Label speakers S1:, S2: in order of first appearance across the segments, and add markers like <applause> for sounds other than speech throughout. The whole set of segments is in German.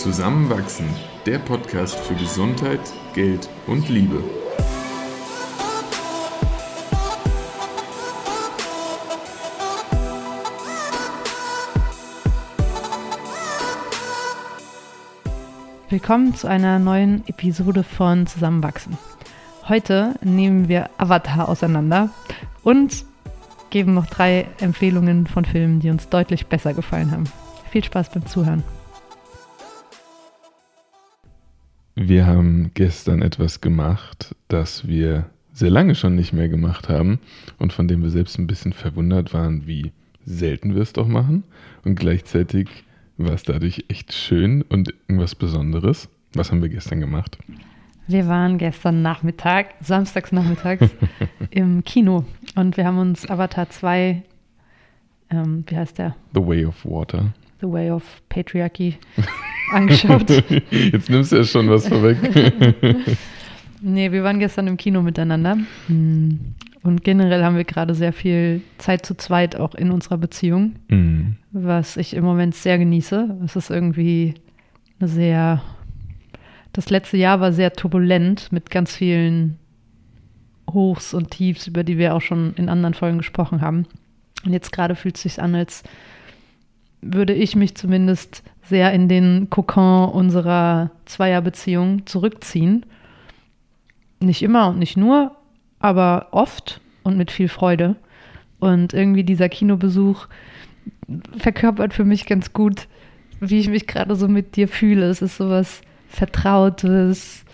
S1: Zusammenwachsen, der Podcast für Gesundheit, Geld und Liebe.
S2: Willkommen zu einer neuen Episode von Zusammenwachsen. Heute nehmen wir Avatar auseinander und geben noch drei Empfehlungen von Filmen, die uns deutlich besser gefallen haben. Viel Spaß beim Zuhören.
S1: Wir haben gestern etwas gemacht, das wir sehr lange schon nicht mehr gemacht haben und von dem wir selbst ein bisschen verwundert waren, wie selten wir es doch machen. Und gleichzeitig war es dadurch echt schön und irgendwas Besonderes. Was haben wir gestern gemacht?
S2: Wir waren gestern Nachmittag, samstags nachmittags, <laughs> im Kino und wir haben uns Avatar 2, ähm, wie heißt der?
S1: The Way of Water.
S2: The Way of Patriarchy <laughs> angeschaut. <laughs>
S1: Jetzt nimmst du ja schon was vorweg. <laughs>
S2: nee, wir waren gestern im Kino miteinander. Hm. Und generell haben wir gerade sehr viel Zeit zu zweit auch in unserer Beziehung, mhm. was ich im Moment sehr genieße. Es ist irgendwie eine sehr, das letzte Jahr war sehr turbulent mit ganz vielen Hochs und Tiefs, über die wir auch schon in anderen Folgen gesprochen haben. Und jetzt gerade fühlt es sich an, als würde ich mich zumindest sehr in den Kokon unserer Zweierbeziehung zurückziehen. Nicht immer und nicht nur, aber oft und mit viel Freude. Und irgendwie dieser Kinobesuch verkörpert für mich ganz gut, wie ich mich gerade so mit dir fühle. Es ist sowas Vertrautes,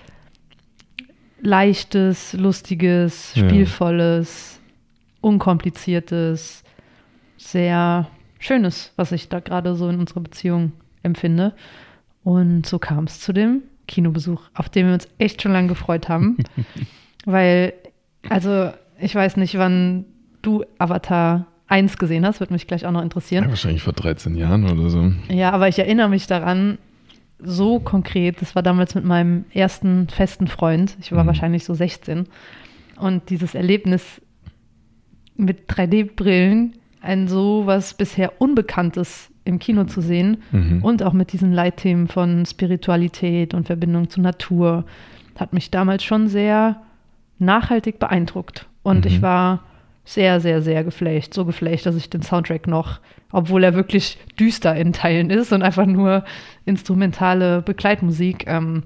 S2: Leichtes, Lustiges, Spielvolles, ja. Unkompliziertes, sehr Schönes, was ich da gerade so in unserer Beziehung empfinde. Und so kam es zu dem Kinobesuch, auf den wir uns echt schon lange gefreut haben, <laughs> weil also, ich weiß nicht, wann du Avatar 1 gesehen hast, wird mich gleich auch noch interessieren.
S1: Ja, wahrscheinlich vor 13 Jahren oder so.
S2: Ja, aber ich erinnere mich daran so konkret. Das war damals mit meinem ersten festen Freund. Ich war mhm. wahrscheinlich so 16. Und dieses Erlebnis mit 3D-Brillen, ein so was bisher Unbekanntes im Kino zu sehen mhm. und auch mit diesen Leitthemen von Spiritualität und Verbindung zur Natur, hat mich damals schon sehr nachhaltig beeindruckt. Und mhm. ich war sehr, sehr, sehr geflecht. So geflecht, dass ich den Soundtrack noch, obwohl er wirklich düster in Teilen ist und einfach nur instrumentale Begleitmusik, ähm,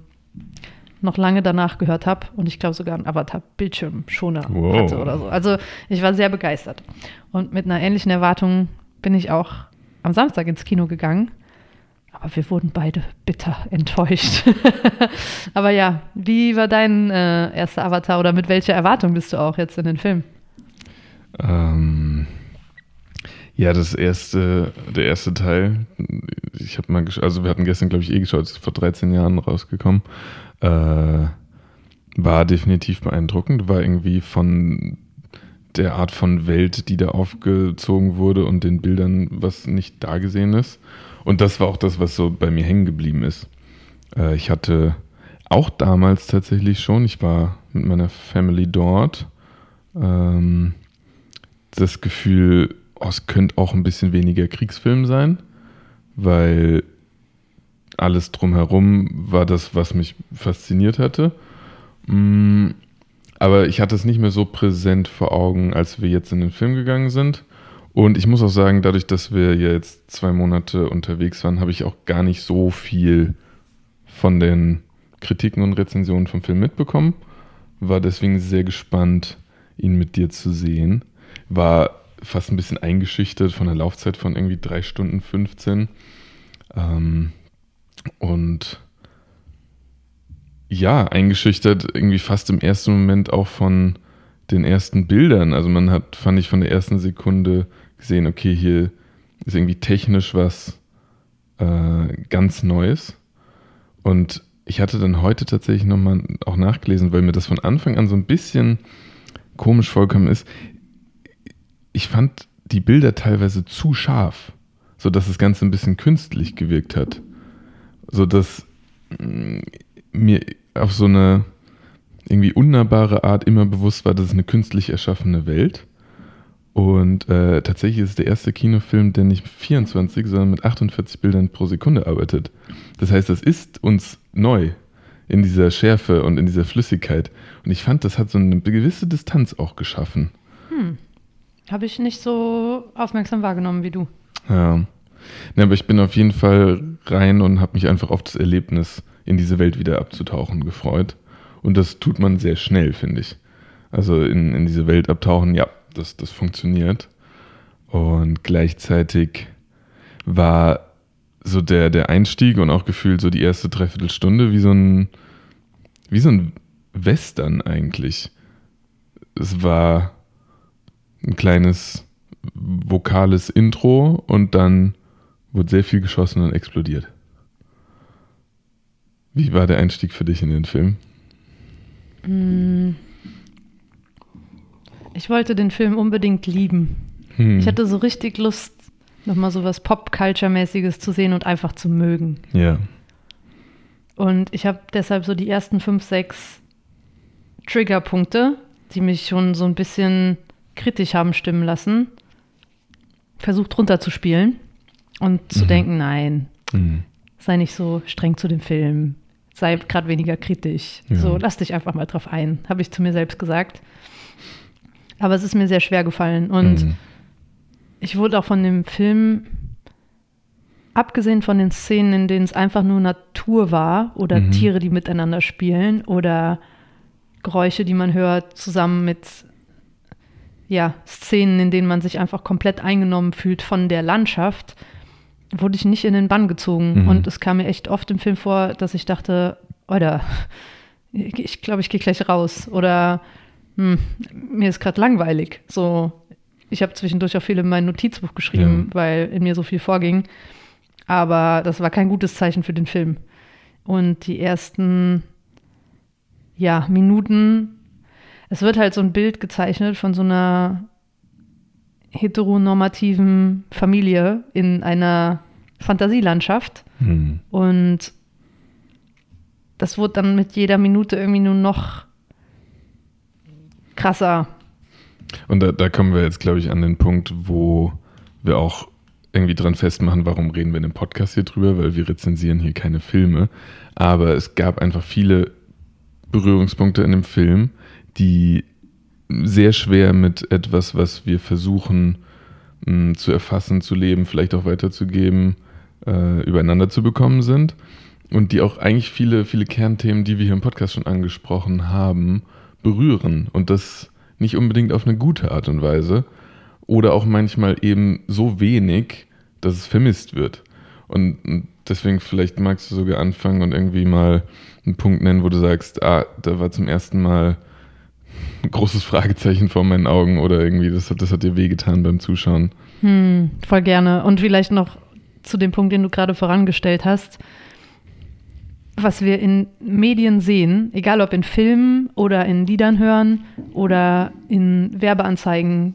S2: noch lange danach gehört habe und ich glaube sogar einen Avatar-Bildschirmschoner wow. hatte oder so. Also ich war sehr begeistert. Und mit einer ähnlichen Erwartung bin ich auch am Samstag ins Kino gegangen aber wir wurden beide bitter <laughs> enttäuscht. <laughs> Aber ja, wie war dein äh, erster Avatar oder mit welcher Erwartung bist du auch jetzt in den Film?
S1: Ähm, ja, das erste, der erste Teil, ich habe mal, also wir hatten gestern, glaube ich, eh geschaut, ist vor 13 Jahren rausgekommen, äh, war definitiv beeindruckend, war irgendwie von der Art von Welt, die da aufgezogen wurde und den Bildern, was nicht da gesehen ist und das war auch das, was so bei mir hängen geblieben ist. Äh, ich hatte auch damals tatsächlich schon, ich war mit meiner Family dort, ähm, das Gefühl, oh, es könnte auch ein bisschen weniger Kriegsfilm sein, weil alles drumherum war das, was mich fasziniert hatte. Mm, aber ich hatte es nicht mehr so präsent vor Augen, als wir jetzt in den Film gegangen sind. Und ich muss auch sagen, dadurch, dass wir jetzt zwei Monate unterwegs waren, habe ich auch gar nicht so viel von den Kritiken und Rezensionen vom Film mitbekommen. War deswegen sehr gespannt, ihn mit dir zu sehen. War fast ein bisschen eingeschüchtert von der Laufzeit von irgendwie drei Stunden 15. Ähm, und ja, eingeschüchtert irgendwie fast im ersten Moment auch von den ersten Bildern. Also man hat, fand ich, von der ersten Sekunde gesehen, okay, hier ist irgendwie technisch was äh, ganz Neues. Und ich hatte dann heute tatsächlich nochmal auch nachgelesen, weil mir das von Anfang an so ein bisschen komisch vorgekommen ist. Ich fand die Bilder teilweise zu scharf, sodass das Ganze ein bisschen künstlich gewirkt hat. Sodass mm, mir auf so eine irgendwie unnahbare Art immer bewusst war, dass es eine künstlich erschaffene Welt Und äh, tatsächlich ist es der erste Kinofilm, der nicht mit 24, sondern mit 48 Bildern pro Sekunde arbeitet. Das heißt, das ist uns neu in dieser Schärfe und in dieser Flüssigkeit. Und ich fand, das hat so eine gewisse Distanz auch geschaffen.
S2: Hm. Habe ich nicht so aufmerksam wahrgenommen wie du.
S1: Ja. ja. aber ich bin auf jeden Fall rein und habe mich einfach auf das Erlebnis, in diese Welt wieder abzutauchen, gefreut. Und das tut man sehr schnell, finde ich. Also in, in diese Welt abtauchen, ja, das, das funktioniert. Und gleichzeitig war so der, der Einstieg und auch gefühlt so die erste Dreiviertelstunde wie so ein, wie so ein Western eigentlich. Es war ein kleines vokales Intro und dann wurde sehr viel geschossen und explodiert. Wie war der Einstieg für dich in den Film?
S2: Mm. Ich wollte den Film unbedingt lieben. Hm. Ich hatte so richtig Lust, nochmal so was Pop-Culture-mäßiges zu sehen und einfach zu mögen.
S1: Ja.
S2: Und ich habe deshalb so die ersten fünf, sechs Triggerpunkte, die mich schon so ein bisschen kritisch haben stimmen lassen, versucht runterzuspielen und zu mhm. denken, nein, mhm. sei nicht so streng zu dem Film, sei gerade weniger kritisch. Ja. So, lass dich einfach mal drauf ein, habe ich zu mir selbst gesagt. Aber es ist mir sehr schwer gefallen und mhm. ich wurde auch von dem Film, abgesehen von den Szenen, in denen es einfach nur Natur war oder mhm. Tiere, die miteinander spielen oder Geräusche, die man hört, zusammen mit ja, Szenen, in denen man sich einfach komplett eingenommen fühlt von der Landschaft, wurde ich nicht in den Bann gezogen. Mhm. Und es kam mir echt oft im Film vor, dass ich dachte, oder ich glaube, ich gehe gleich raus. Oder hm, mir ist gerade langweilig. So, ich habe zwischendurch auch viel in mein Notizbuch geschrieben, ja. weil in mir so viel vorging. Aber das war kein gutes Zeichen für den Film. Und die ersten ja, Minuten, es wird halt so ein Bild gezeichnet von so einer heteronormativen Familie in einer Fantasielandschaft. Hm. Und das wurde dann mit jeder Minute irgendwie nur noch krasser.
S1: Und da, da kommen wir jetzt, glaube ich, an den Punkt, wo wir auch irgendwie dran festmachen, warum reden wir in dem Podcast hier drüber, weil wir rezensieren hier keine Filme. Aber es gab einfach viele Berührungspunkte in dem Film, die sehr schwer mit etwas, was wir versuchen mh, hm, zu erfassen, zu leben, vielleicht auch weiterzugeben, äh, übereinander zu bekommen sind. Und die auch eigentlich viele, viele Kernthemen, die wir hier im Podcast schon angesprochen haben, berühren. Und das nicht unbedingt auf eine gute Art und Weise. Oder auch manchmal eben so wenig, dass es vermisst wird. Und deswegen vielleicht magst du sogar anfangen und irgendwie mal einen Punkt nennen, wo du sagst, ah, da war zum ersten Mal großes Fragezeichen vor meinen Augen oder irgendwie, das hat, das hat dir wehgetan beim Zuschauen.
S2: Hm, voll gerne. Und vielleicht noch zu dem Punkt, den du gerade vorangestellt hast. Was wir in Medien sehen, egal ob in Filmen oder in Liedern hören oder in Werbeanzeigen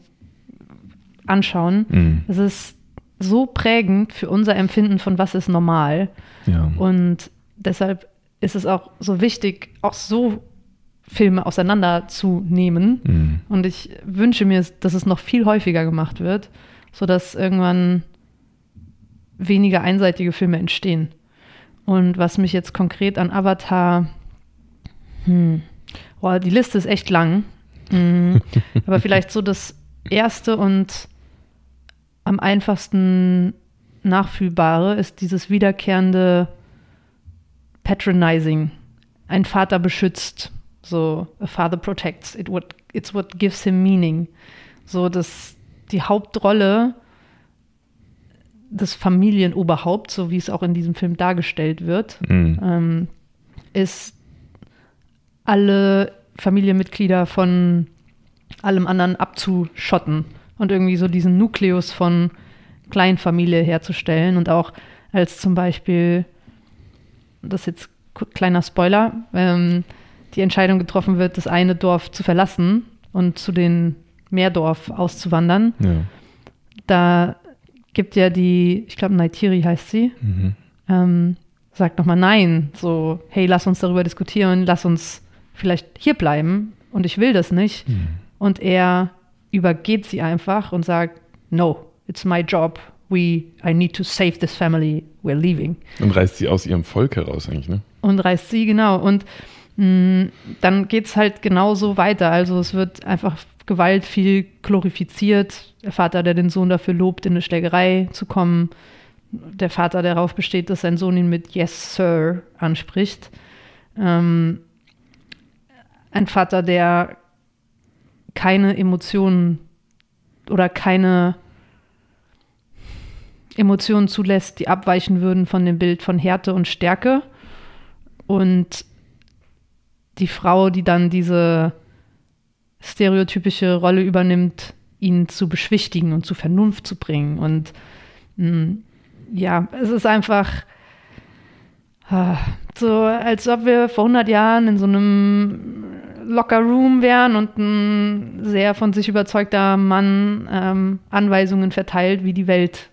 S2: anschauen, mhm. es ist so prägend für unser Empfinden von was ist normal. Ja. Und deshalb ist es auch so wichtig, auch so Filme auseinanderzunehmen. Mhm. Und ich wünsche mir, dass es noch viel häufiger gemacht wird, sodass irgendwann weniger einseitige Filme entstehen. Und was mich jetzt konkret an Avatar, hm, boah, die Liste ist echt lang, mhm. <laughs> aber vielleicht so das erste und am einfachsten nachfühlbare ist dieses wiederkehrende Patronizing. Ein Vater beschützt so, a father protects. It what, it's what gives him meaning. So, dass die Hauptrolle des Familienoberhaupts, so wie es auch in diesem Film dargestellt wird, mhm. ähm, ist alle Familienmitglieder von allem anderen abzuschotten und irgendwie so diesen Nukleus von Kleinfamilie herzustellen und auch als zum Beispiel, das ist jetzt kleiner Spoiler, ähm, die Entscheidung getroffen wird, das eine Dorf zu verlassen und zu den Meerdorf auszuwandern. Ja. Da gibt ja die, ich glaube, Naitiri heißt sie, mhm. ähm, sagt nochmal nein, so, hey, lass uns darüber diskutieren, lass uns vielleicht hier bleiben und ich will das nicht. Mhm. Und er übergeht sie einfach und sagt, no, it's my job. We, I need to save this family. We're leaving.
S1: Und reißt sie aus ihrem Volk heraus eigentlich, ne?
S2: Und reißt sie, genau. Und dann geht es halt genauso weiter. Also es wird einfach Gewalt viel glorifiziert. Der Vater, der den Sohn dafür lobt, in eine Schlägerei zu kommen. Der Vater, der darauf besteht, dass sein Sohn ihn mit Yes, Sir anspricht. Ähm, ein Vater, der keine Emotionen oder keine Emotionen zulässt, die abweichen würden von dem Bild von Härte und Stärke. Und die Frau, die dann diese stereotypische Rolle übernimmt, ihn zu beschwichtigen und zu Vernunft zu bringen. Und mh, mm, ja, es ist einfach ah, so, als ob wir vor 100 Jahren in so einem Locker Room wären und ein sehr von sich überzeugter Mann ähm, Anweisungen verteilt, wie die Welt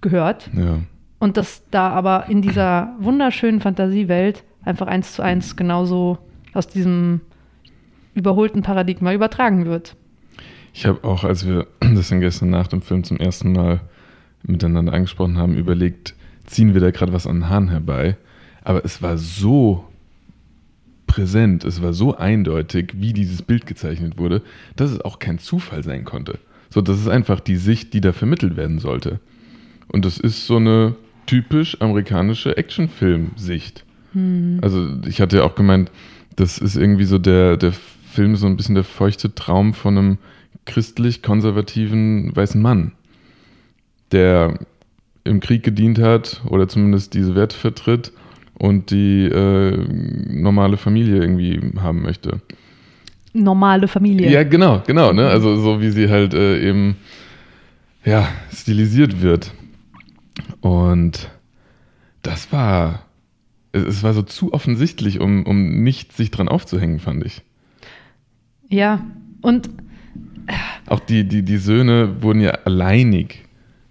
S2: gehört.
S1: Ja.
S2: Und dass da aber in dieser wunderschönen Fantasiewelt einfach eins zu eins genauso aus diesem überholten Paradigma übertragen wird.
S1: Ich habe auch, als wir <clears throat> das dann gestern nach dem Film zum ersten Mal miteinander angesprochen haben, überlegt, ziehen wir da gerade was an den Haaren herbei. Aber es war so präsent, es war so eindeutig, wie dieses Bild gezeichnet wurde, dass es auch kein Zufall sein konnte. So, das ist einfach die Sicht, die da vermittelt werden sollte. Und das ist so eine typisch amerikanische Actionfilm-Sicht. Hm. Also ich hatte ja auch gemeint, das ist irgendwie so der, der Film so ein bisschen der feuchte Traum von einem christlich-konservativen weißen Mann, der im Krieg gedient hat oder zumindest diese Werte vertritt und die äh, normale Familie irgendwie haben möchte.
S2: Normale Familie.
S1: Ja, genau, genau. Ne? Also so wie sie halt äh, eben ja, stilisiert wird. Und das war, es war so zu offensichtlich, um, um nicht sich dran aufzuhängen, fand ich.
S2: Ja, und
S1: auch die, die, die Söhne wurden ja alleinig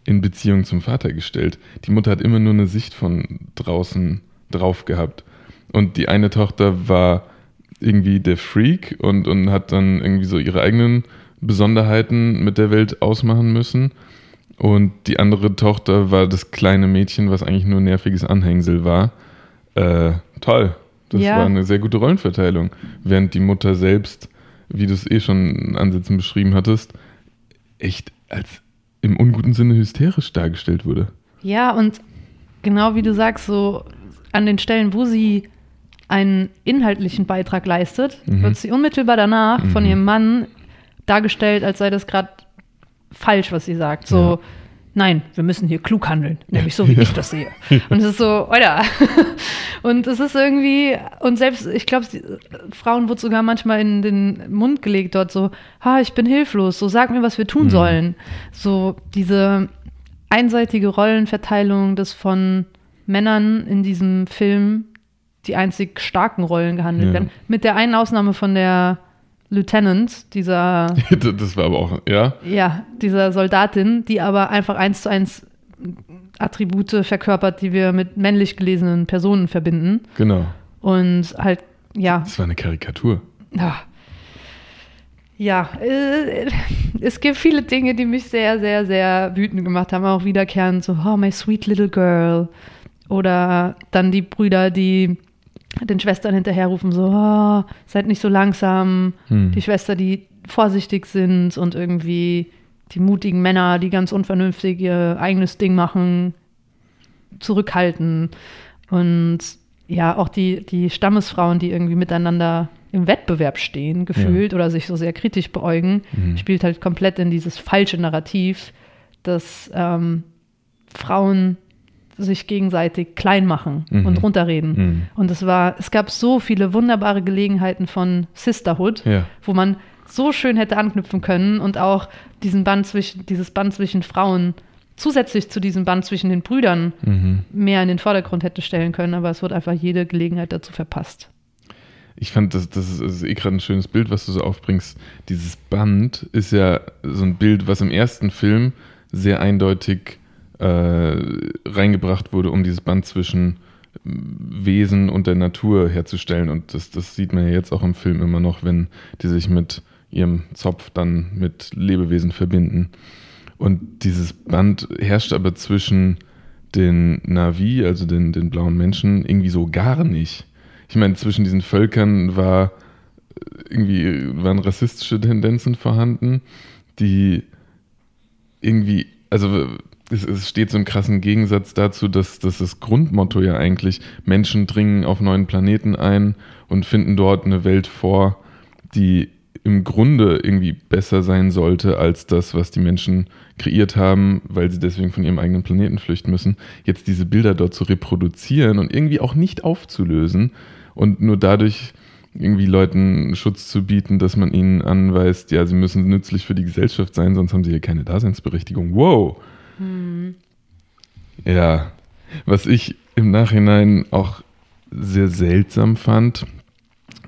S1: in Beziehung zum Vater gestellt. Die Mutter hat immer nur eine Sicht von draußen drauf gehabt. Und die eine Tochter war irgendwie der Freak und, und hat dann irgendwie so ihre eigenen Besonderheiten mit der Welt ausmachen müssen. Und die andere Tochter war das kleine Mädchen, was eigentlich nur ein nerviges Anhängsel war. Äh, toll. Das ja. war eine sehr gute Rollenverteilung. Während die Mutter selbst, wie du es eh schon in Ansätzen beschrieben hattest, echt als im unguten Sinne hysterisch dargestellt wurde.
S2: Ja, und genau wie du sagst, so an den Stellen, wo sie einen inhaltlichen Beitrag leistet, mhm. wird sie unmittelbar danach mhm. von ihrem Mann dargestellt, als sei das gerade falsch, was sie sagt. So, ja. Nein, wir müssen hier klug handeln, nämlich so, wie ich das sehe. <laughs> Und es ist so, oder? <laughs> Und es ist irgendwie, und selbst, ich glaube, Frauen wird sogar manchmal in den Mund gelegt dort so, ha, ich bin hilflos, so sag mir, was wir tun mhm. sollen. So diese einseitige Rollenverteilung des von Männern in diesem Film die einzig starken Rollen gehandelt ja. werden. Mit der einen Ausnahme von der Lieutenant, dieser. <laughs>
S1: das war aber auch, ja?
S2: Ja, dieser Soldatin, die aber einfach eins zu eins Attribute verkörpert, die wir mit männlich gelesenen Personen verbinden.
S1: Genau.
S2: Und halt, ja.
S1: Das war eine Karikatur.
S2: Ja. Ja, äh, es gibt viele Dinge, die mich sehr, sehr, sehr wütend gemacht haben. Auch wiederkehrend so, oh, my sweet little girl. Oder dann die Brüder, die den Schwestern hinterherrufen, so, oh, seid nicht so langsam. Hm. Die Schwester, die vorsichtig sind und irgendwie die mutigen Männer, die ganz unvernünftig ihr eigenes Ding machen, zurückhalten. Und ja, auch die, die Stammesfrauen, die irgendwie miteinander im Wettbewerb stehen, gefühlt, ja. oder sich so sehr kritisch beäugen, mhm. spielt halt komplett in dieses falsche Narrativ, dass ähm, Frauen sich gegenseitig klein machen mhm. und runterreden. Mhm. Und es war, es gab so viele wunderbare Gelegenheiten von Sisterhood, ja. wo man so schön hätte anknüpfen können und auch diesen Band zwischen, dieses Band zwischen Frauen zusätzlich zu diesem Band zwischen den Brüdern mhm. mehr in den Vordergrund hätte stellen können, aber es wird einfach jede Gelegenheit dazu verpasst.
S1: Ich fand, das, das ist, das ist eh gerade ein schönes Bild, was du so aufbringst. Dieses Band ist ja so ein Bild, was im ersten Film sehr eindeutig äh, reingebracht wurde, um dieses Band zwischen Wesen und der Natur herzustellen. Und das, das sieht man ja jetzt auch im Film immer noch, wenn die sich mit ihrem Zopf dann mit Lebewesen verbinden. Und dieses Band herrscht aber zwischen den Navi, also den, den blauen Menschen, irgendwie so gar nicht. Ich meine, zwischen diesen Völkern war irgendwie waren rassistische Tendenzen vorhanden, die irgendwie, also es, es, steht so im krassen Gegensatz dazu, dass, dass das Grundmotto ja eigentlich Menschen dringen auf neuen Planeten ein und finden dort eine Welt vor, die im Grunde irgendwie besser sein sollte als das, was die Menschen kreiert haben, weil sie deswegen von ihrem eigenen Planeten flüchten müssen. Jetzt diese Bilder dort zu reproduzieren und irgendwie auch nicht aufzulösen und nur dadurch irgendwie Leuten Schutz zu bieten, dass man ihnen anweist, ja, sie müssen nützlich für die Gesellschaft sein, sonst haben sie hier keine Daseinsberechtigung. Wow. Hm. Ja, was ich im Nachhinein auch sehr seltsam fand,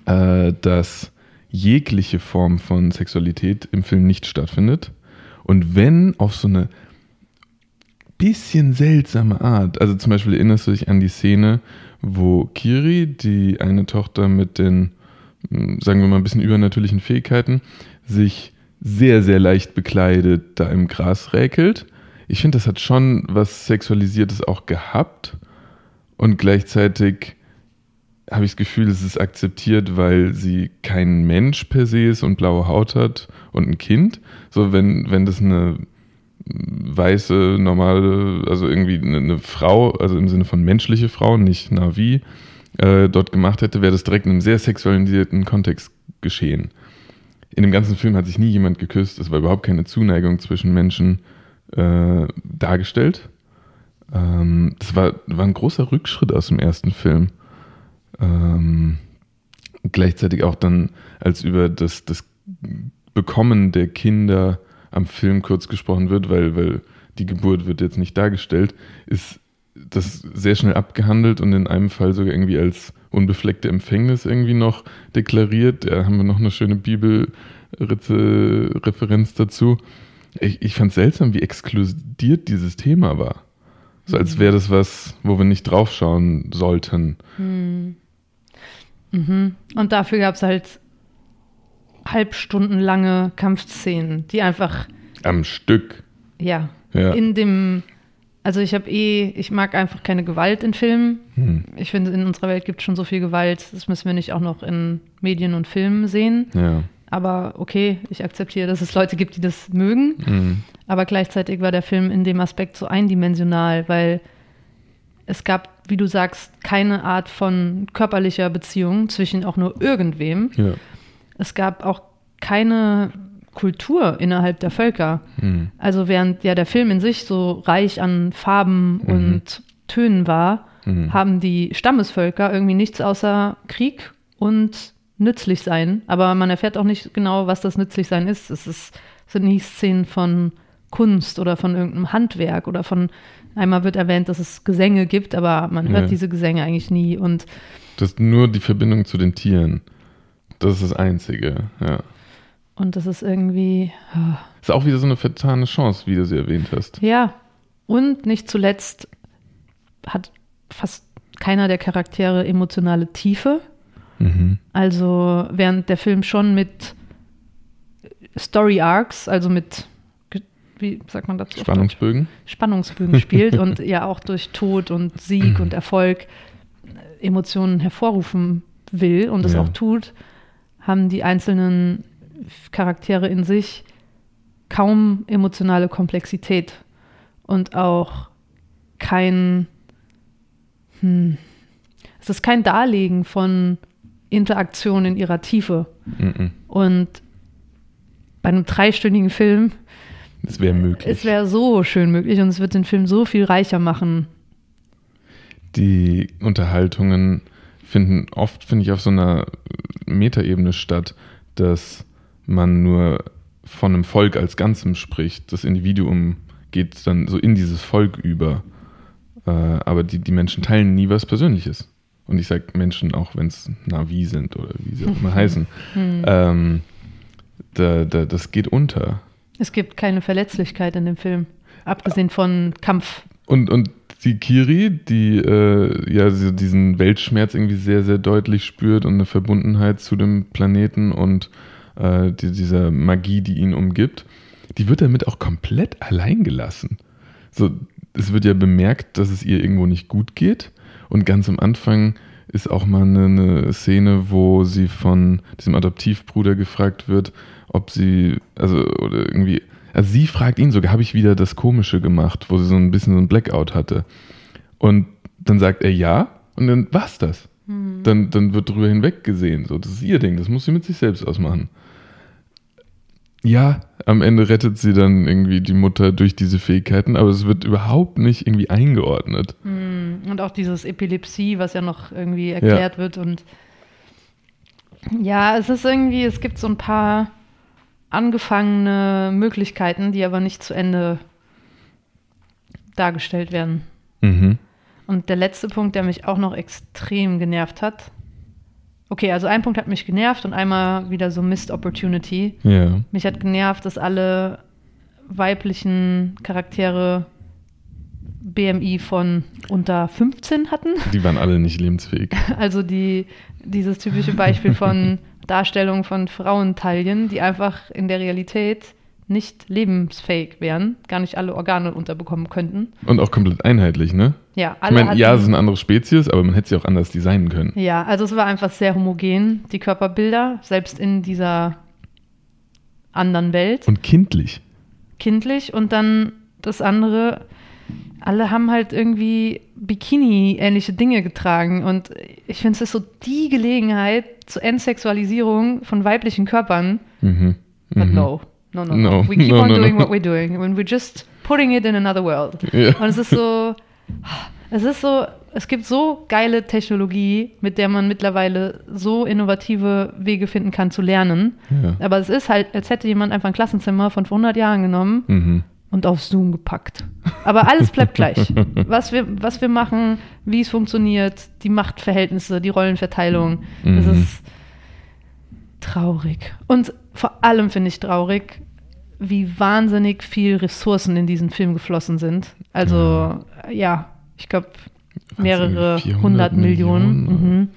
S1: äh, dass jegliche Form von Sexualität im Film nicht stattfindet. Und wenn auf so eine bisschen seltsame Art, also zum Beispiel erinnerst du dich an die Szene, wo Kiri, die eine Tochter mit den, hm, sagen wir mal, ein bisschen übernatürlichen Fähigkeiten, sich sehr, sehr leicht bekleidet da im Gras räkelt. Ich finde, das hat schon was Sexualisiertes auch gehabt und gleichzeitig habe ich das Gefühl, es ist akzeptiert, weil sie kein Mensch per se ist und blaue Haut hat und ein Kind. So, wenn, wenn das eine weiße, normale, also irgendwie eine, eine Frau, also im Sinne von menschliche Frau, nicht Navi, äh, dort gemacht hätte, wäre das direkt in einem sehr sexualisierten Kontext geschehen. In dem ganzen Film hat sich nie jemand geküsst, es war überhaupt keine Zuneigung zwischen Menschen äh, dargestellt. Ähm, das war, war ein großer Rückschritt aus dem ersten Film. Ähm, gleichzeitig auch dann, als über das, das Bekommen der Kinder am Film kurz gesprochen wird, weil, weil die Geburt wird jetzt nicht dargestellt, ist das sehr schnell abgehandelt und in einem Fall sogar irgendwie als unbefleckte Empfängnis irgendwie noch deklariert. Da haben wir noch eine schöne Bibelreferenz dazu. Ich, ich fand seltsam, wie exkludiert dieses Thema war. So als wäre das was, wo wir nicht draufschauen sollten.
S2: Hm. Mhm. Und dafür gab es halt halbstundenlange Kampfszenen, die einfach.
S1: Am Stück.
S2: Ja. ja. In dem. Also ich habe eh, ich mag einfach keine Gewalt in Filmen. Hm. Ich finde, in unserer Welt gibt es schon so viel Gewalt, das müssen wir nicht auch noch in Medien und Filmen sehen.
S1: Ja.
S2: Aber okay, ich akzeptiere, dass es Leute gibt, die das mögen. Mhm. Aber gleichzeitig war der Film in dem Aspekt so eindimensional, weil es gab, wie du sagst, keine Art von körperlicher Beziehung zwischen auch nur irgendwem.
S1: Ja.
S2: Es gab auch keine Kultur innerhalb der Völker. Mhm. Also während ja der Film in sich so reich an Farben mhm. und Tönen war, mhm. haben die Stammesvölker irgendwie nichts außer Krieg und nützlich sein. Aber man erfährt auch nicht genau, was das nützlich sein ist. Es ist, sind nie Szenen von Kunst oder von irgendeinem Handwerk oder von einmal wird erwähnt, dass es Gesänge gibt, aber man hört ja. diese Gesänge eigentlich nie und
S1: das ist nur die Verbindung zu den Tieren. Das ist das Einzige, ja.
S2: Und das ist irgendwie. Oh.
S1: Ist auch wieder so eine vertane Chance, wie du sie erwähnt hast.
S2: Ja. Und nicht zuletzt hat fast keiner der Charaktere emotionale Tiefe. Mhm. Also, während der Film schon mit Story Arcs, also mit, wie sagt man dazu?
S1: Spannungsbögen.
S2: Spannungsbögen spielt <laughs> und ja auch durch Tod und Sieg und Erfolg Emotionen hervorrufen will und es ja. auch tut, haben die einzelnen Charaktere in sich kaum emotionale Komplexität und auch kein, hm, es ist kein Darlegen von Interaktion in ihrer Tiefe.
S1: Mm
S2: Und bei einem dreistündigen Film.
S1: Es wäre möglich.
S2: Es wäre so schön möglich und es wird den Film so viel reicher machen.
S1: Die Unterhaltungen finden oft, finde ich, auf so einer Metaebene statt, dass man nur von einem Volk als Ganzem spricht. Das Individuum geht dann so in dieses Volk über. Äh, aber die, die Menschen teilen nie was Persönliches. Und ich sage Menschen auch, wenn es Navi sind oder wie sie auch immer <laughs> heißen. Hm. Ähm, da, da, das geht unter.
S2: Es gibt keine Verletzlichkeit in dem Film, abgesehen von Kampf.
S1: Und, und die Kiri, die äh, ja diesen Weltschmerz irgendwie sehr, sehr deutlich spürt und eine Verbundenheit zu dem Planeten und äh, die, dieser Magie, die ihn umgibt, die wird damit auch komplett allein gelassen. So, es wird ja bemerkt, dass es ihr irgendwo nicht gut geht. Und ganz am Anfang ist auch mal eine, eine Szene, wo sie von diesem Adoptivbruder gefragt wird, ob sie, also, oder irgendwie, also sie fragt ihn sogar, habe ich wieder das Komische gemacht, wo sie so ein bisschen so ein Blackout hatte. Und dann sagt er ja, und dann war's das. Hm. Dann, dann wird drüber hinweggesehen. So, das ist ihr Ding, das muss sie mit sich selbst ausmachen. Ja, am Ende rettet sie dann irgendwie die Mutter durch diese Fähigkeiten, aber es wird überhaupt nicht irgendwie eingeordnet.
S2: Hm. Und auch dieses Epilepsie, was ja noch irgendwie erklärt ja. wird. Und ja, es ist irgendwie, es gibt so ein paar angefangene Möglichkeiten, die aber nicht zu Ende dargestellt werden. Mhm. Und der letzte Punkt, der mich auch noch extrem genervt hat. Okay, also ein Punkt hat mich genervt und einmal wieder so Missed Opportunity.
S1: Ja.
S2: Mich hat genervt, dass alle weiblichen Charaktere BMI von unter 15 hatten.
S1: Die waren alle nicht lebensfähig. <laughs>
S2: Also die, dieses typische Beispiel von <laughs> Darstellung von Frauentaillen, die einfach in der Realität nicht lebensfähig wären, gar nicht alle Organe unterbekommen könnten.
S1: Und auch komplett einheitlich, ne?
S2: Ja,
S1: alle. Ich meine, ja, es sind andere Spezies, aber man hätte sie auch anders designen können.
S2: Ja, also es war einfach sehr homogen, die Körperbilder, selbst in dieser anderen Welt.
S1: Und kindlich.
S2: Kindlich und dann das andere, alle haben halt irgendwie Bikini-ähnliche Dinge getragen. Und ich finde, es ist so die Gelegenheit zur Entsexualisierung von weiblichen Körpern. Mhm. But mhm. no. No, no, no. no. We keep no, on no, doing what we're doing. When we're just putting it in another world. Yeah. Und es ist so, es ist so, es gibt so geile Technologie, mit der man mittlerweile so innovative Wege finden kann zu lernen. Ja. Aber es ist halt, als hätte jemand einfach ein Klassenzimmer von vor 100 Jahren genommen mhm und auf Zoom gepackt. Aber alles bleibt gleich. <laughs> Was wir, was wir machen, wie es funktioniert, die Machtverhältnisse, die Rollenverteilung. Mhm. Das ist traurig. Und vor allem finde ich traurig, wie wahnsinnig viel Ressourcen in diesen Film geflossen sind. Also, ja, ja ich glaube, mehrere hundert Millionen. Millionen. Mhm.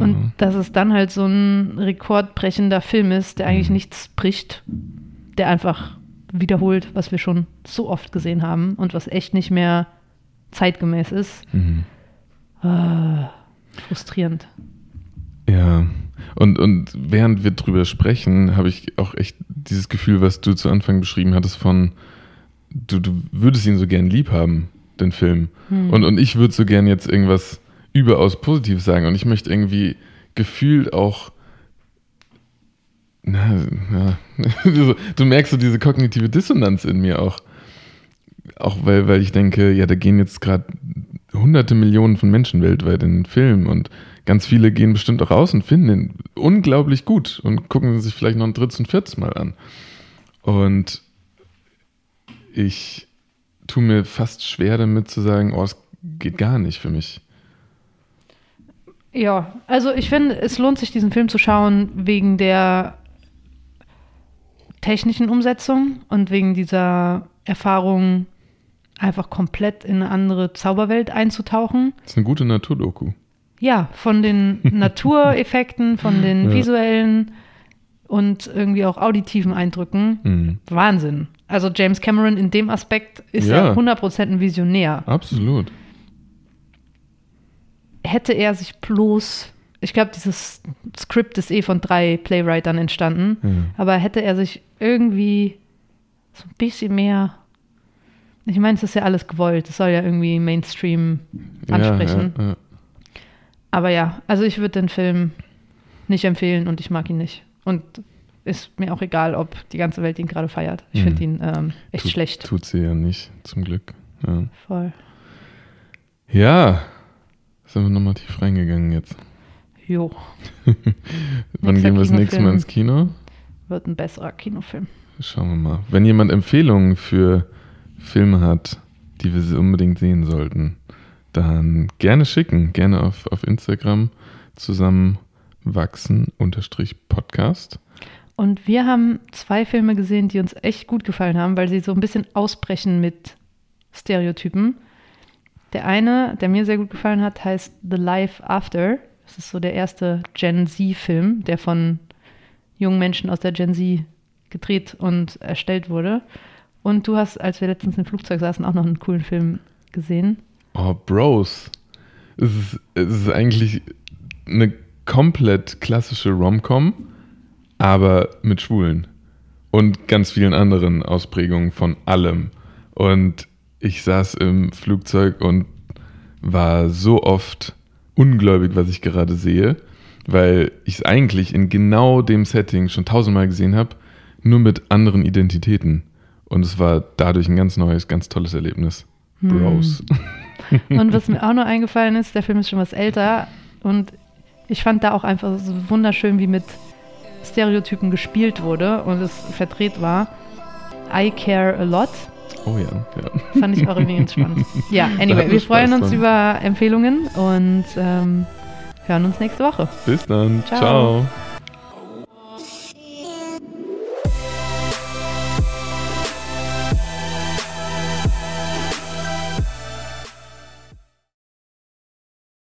S2: Und dass es dann halt so ein rekordbrechender Film ist, der eigentlich mhm. nichts bricht, der einfach wiederholt, was wir schon so oft gesehen haben und was echt nicht mehr zeitgemäß ist. Mhm. Ah, frustrierend.
S1: Ja, und, und während wir drüber sprechen, habe ich auch echt dieses Gefühl, was du zu Anfang beschrieben hattest, von du, du würdest ihn so gern lieb haben, den Film. Hm. Und, und ich würde so gern jetzt irgendwas überaus Positives sagen. Und ich möchte irgendwie gefühlt auch na, na. <laughs> Du merkst so diese kognitive Dissonanz in mir auch. Auch weil, weil ich denke, ja, da gehen jetzt gerade hunderte Millionen von Menschen weltweit in den Film und ganz viele gehen bestimmt auch raus und finden ihn unglaublich gut und gucken sich vielleicht noch ein drittes und viertes Mal an. Und ich tue mir fast schwer damit zu sagen, oh, es geht gar nicht für mich.
S2: Ja, also ich finde, es lohnt sich, diesen Film zu schauen, wegen der technischen Umsetzung und wegen dieser Erfahrung, einfach komplett in eine andere Zauberwelt einzutauchen.
S1: Das ist eine gute Naturdoku.
S2: Ja, von den <laughs> Natureffekten, von den ja. visuellen und irgendwie auch auditiven Eindrücken. Mhm. Wahnsinn. Also James Cameron in dem Aspekt ist ja, ja 100% ein Visionär.
S1: Absolut.
S2: Hätte er sich bloß ich glaube, dieses Skript ist eh von drei Playwritern entstanden. Mhm. Aber hätte er sich irgendwie so ein bisschen mehr. Ich meine, es ist ja alles gewollt. Es soll ja irgendwie Mainstream ansprechen. Ja, ja, ja. Aber ja, also ich würde den Film nicht empfehlen und ich mag ihn nicht. Und ist mir auch egal, ob die ganze Welt ihn gerade feiert. Ich mhm. finde ihn ähm, echt
S1: tut,
S2: schlecht.
S1: Tut sie ja nicht, zum Glück.
S2: Voll.
S1: Ja, sind wir nochmal tief reingegangen jetzt.
S2: Jo. <laughs>
S1: Wann gehen wir das nächste Mal ins Kino?
S2: Wird ein besserer Kinofilm.
S1: Schauen wir mal. Wenn jemand Empfehlungen für Filme hat, die wir unbedingt sehen sollten, dann gerne schicken. Gerne auf, auf Instagram zusammenwachsen unterstrich Podcast.
S2: Und wir haben zwei Filme gesehen, die uns echt gut gefallen haben, weil sie so ein bisschen ausbrechen mit Stereotypen. Der eine, der mir sehr gut gefallen hat, heißt The Life After. Das ist so der erste Gen Z-Film, der von jungen Menschen aus der Gen Z gedreht und erstellt wurde. Und du hast, als wir letztens im Flugzeug saßen, auch noch einen coolen Film gesehen.
S1: Oh, Bros. Es ist, es ist eigentlich eine komplett klassische Rom-Com, aber mit Schwulen und ganz vielen anderen Ausprägungen von allem. Und ich saß im Flugzeug und war so oft ungläubig, was ich gerade sehe, weil ich es eigentlich in genau dem Setting schon tausendmal gesehen habe, nur mit anderen Identitäten. Und es war dadurch ein ganz neues, ganz tolles Erlebnis. Bros.
S2: Hm. <laughs> Und was mir auch noch eingefallen ist, der Film ist schon was älter und ich fand da auch einfach so wunderschön, wie mit Stereotypen gespielt wurde und es verdreht war. I care a lot.
S1: Oh ja, ja.
S2: Fand ich auch irgendwie ganz spannend. <laughs> Ja, anyway, wir freuen uns
S1: dran.
S2: über Empfehlungen und ähm, hören uns nächste Woche.
S1: Bis dann.
S2: Ciao.
S1: Ciao.